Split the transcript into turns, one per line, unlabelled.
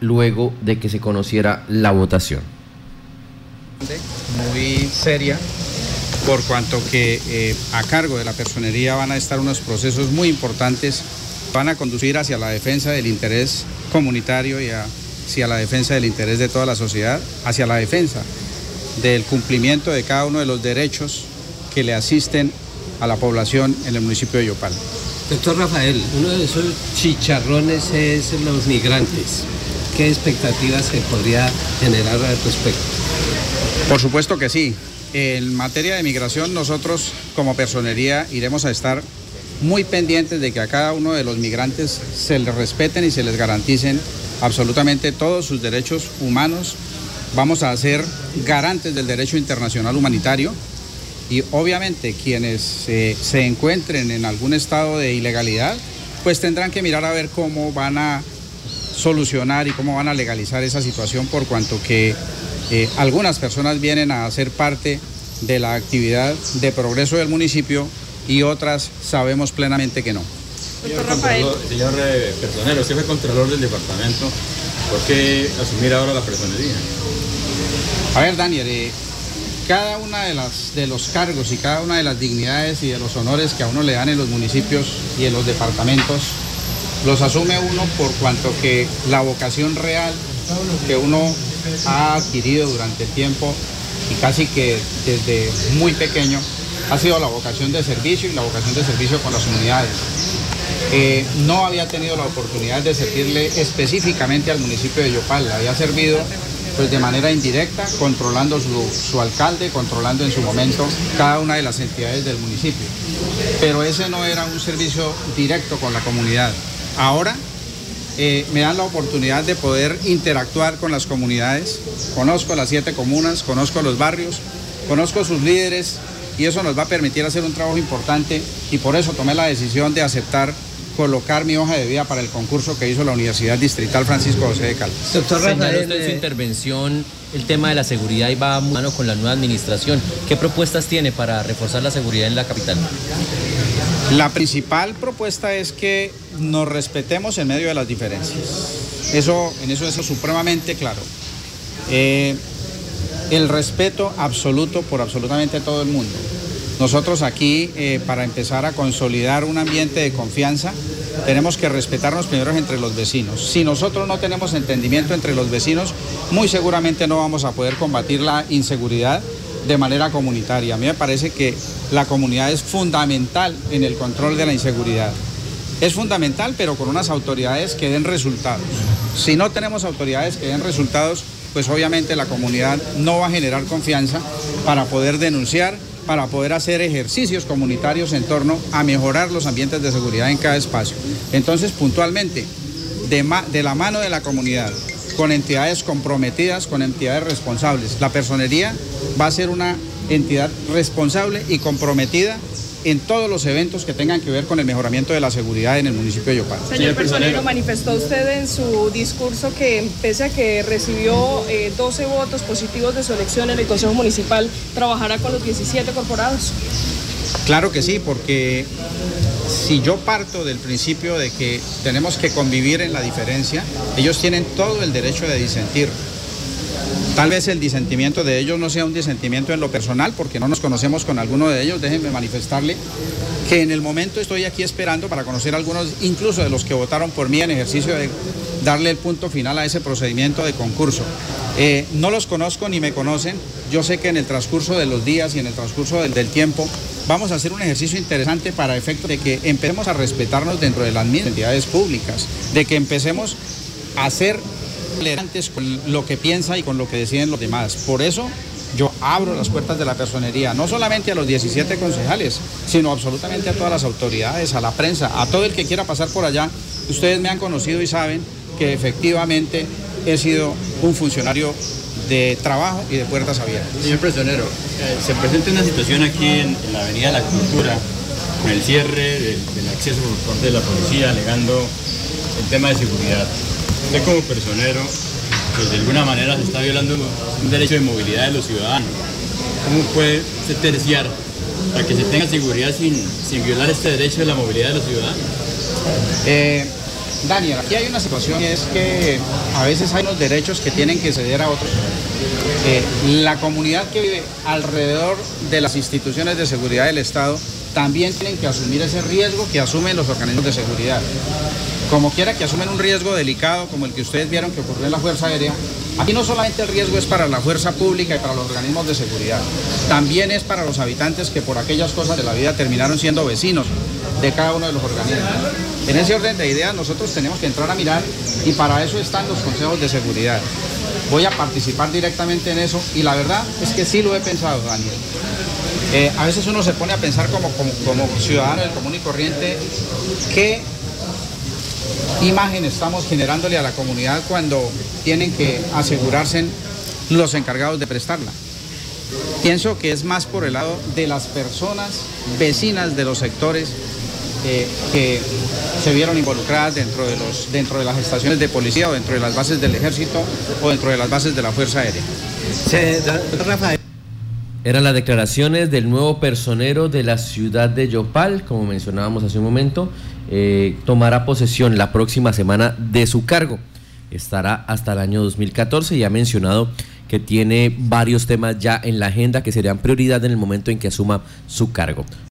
luego de que se conociera la votación.
Muy seria, por cuanto que eh, a cargo de la personería van a estar unos procesos muy importantes, van a conducir hacia la defensa del interés comunitario y hacia la defensa del interés de toda la sociedad, hacia la defensa del cumplimiento de cada uno de los derechos que le asisten a la población en el municipio de Yopal.
Doctor Rafael, uno de esos chicharrones es los migrantes. ¿Qué expectativas se podría generar al respecto?
Por supuesto que sí. En materia de migración, nosotros como personería iremos a estar muy pendientes de que a cada uno de los migrantes se les respeten y se les garanticen absolutamente todos sus derechos humanos. Vamos a ser garantes del derecho internacional humanitario y obviamente quienes eh, se encuentren en algún estado de ilegalidad, pues tendrán que mirar a ver cómo van a solucionar y cómo van a legalizar esa situación por cuanto que eh, algunas personas vienen a ser parte de la actividad de progreso del municipio y otras sabemos plenamente que no.
Señor, señor eh, personero, usted fue contralor del departamento, ¿por qué asumir ahora la personería?
A ver, Daniel, cada una de, las, de los cargos y cada una de las dignidades y de los honores que a uno le dan en los municipios y en los departamentos, los asume uno por cuanto que la vocación real que uno ha adquirido durante el tiempo y casi que desde muy pequeño ha sido la vocación de servicio y la vocación de servicio con las comunidades. Eh, no había tenido la oportunidad de servirle específicamente al municipio de Yopal, había servido pues de manera indirecta, controlando su, alcalde, controlando en su momento cada una de las entidades del municipio. Pero ese no era un servicio directo con la comunidad. Ahora eh, me dan la oportunidad de poder interactuar con las comunidades. Conozco las siete comunas, conozco los barrios, conozco sus líderes y eso nos va a permitir hacer un trabajo importante y por eso tomé la decisión de aceptar colocar mi hoja de vida para el concurso que hizo la Universidad Distrital Francisco José de Caldas.
Doctor Rafael, usted en su intervención el tema de la seguridad y va a mano con la nueva administración. ¿Qué propuestas tiene para reforzar la seguridad en la capital?
La principal propuesta es que nos respetemos en medio de las diferencias. Eso, en eso es supremamente claro. Eh, el respeto absoluto por absolutamente todo el mundo. Nosotros aquí, eh, para empezar a consolidar un ambiente de confianza, tenemos que respetarnos primero entre los vecinos. Si nosotros no tenemos entendimiento entre los vecinos, muy seguramente no vamos a poder combatir la inseguridad de manera comunitaria. A mí me parece que la comunidad es fundamental en el control de la inseguridad. Es fundamental, pero con unas autoridades que den resultados. Si no tenemos autoridades que den resultados, pues obviamente la comunidad no va a generar confianza para poder denunciar para poder hacer ejercicios comunitarios en torno a mejorar los ambientes de seguridad en cada espacio. Entonces, puntualmente, de, la mano de la comunidad, con entidades comprometidas, con entidades responsables, la personería va a ser una entidad responsable y comprometida en todos los eventos que tengan que ver con el mejoramiento de la seguridad en el municipio de Yopal.
Señor Personero, manifestó usted en su discurso que pese a que recibió 12 eh, votos positivos de su elección en el Consejo Municipal, trabajará con los 17 corporados.
Claro que sí, porque si yo parto del principio de que tenemos que convivir en la diferencia, ellos tienen todo el derecho de disentir. Tal vez el disentimiento de ellos no sea un disentimiento en lo personal, porque no nos conocemos con alguno de ellos. Déjenme manifestarle que en el momento estoy aquí esperando para conocer algunos, incluso de los que votaron por mí en ejercicio de darle el punto final a ese procedimiento de concurso. Eh, no los conozco ni me conocen. Yo sé que en el transcurso de los días y en el transcurso del, del tiempo vamos a hacer un ejercicio interesante para efecto de que empecemos a respetarnos dentro de las mismas entidades públicas, de que empecemos a ser tolerantes con lo que piensa y con lo que deciden los demás. Por eso yo abro las puertas de la personería, no solamente a los 17 concejales, sino absolutamente a todas las autoridades, a la prensa, a todo el que quiera pasar por allá. Ustedes me han conocido y saben que efectivamente he sido un funcionario de trabajo y de puertas abiertas.
Señor Personero, eh, se presenta una situación aquí en, la Avenida de la Cultura, con el cierre del, del acceso por parte de la policía, alegando el tema de seguridad. Usted como personero, pues de alguna manera se está violando un derecho de movilidad de los ciudadanos. ¿Cómo puede usted terciar para que se tenga seguridad sin, sin violar este derecho de la movilidad de los ciudadanos?
Eh, Daniel, aquí hay una situación y es que a veces hay unos derechos que tienen que ceder a otros. Eh, la comunidad que vive alrededor de las instituciones de seguridad del Estado también tienen que asumir ese riesgo que asumen los organismos de seguridad. Como quiera que asumen un riesgo delicado como el que ustedes vieron que ocurrió en la Fuerza Aérea, aquí no solamente el riesgo es para la fuerza pública y para los organismos de seguridad, también es para los habitantes que por aquellas cosas de la vida terminaron siendo vecinos de cada uno de los organismos. En ese orden de ideas nosotros tenemos que entrar a mirar y para eso están los consejos de seguridad. Voy a participar directamente en eso y la verdad es que sí lo he pensado, Daniel. Eh, a veces uno se pone a pensar como, ciudadano del común y corriente qué imagen estamos generándole a la comunidad cuando tienen que asegurarse los encargados de prestarla. Pienso que es más por el lado de las personas vecinas de los sectores eh, que se vieron involucradas dentro de, los, dentro de las estaciones de policía o dentro de las bases del ejército o dentro de las bases de la Fuerza Aérea.
Eran las declaraciones del nuevo personero de la ciudad de Yopal, como mencionábamos hace un momento, eh, tomará posesión la próxima semana de su cargo. Estará hasta el año 2014 y ha mencionado que tiene varios temas ya en la agenda que serían prioridad en el momento en que asuma su cargo.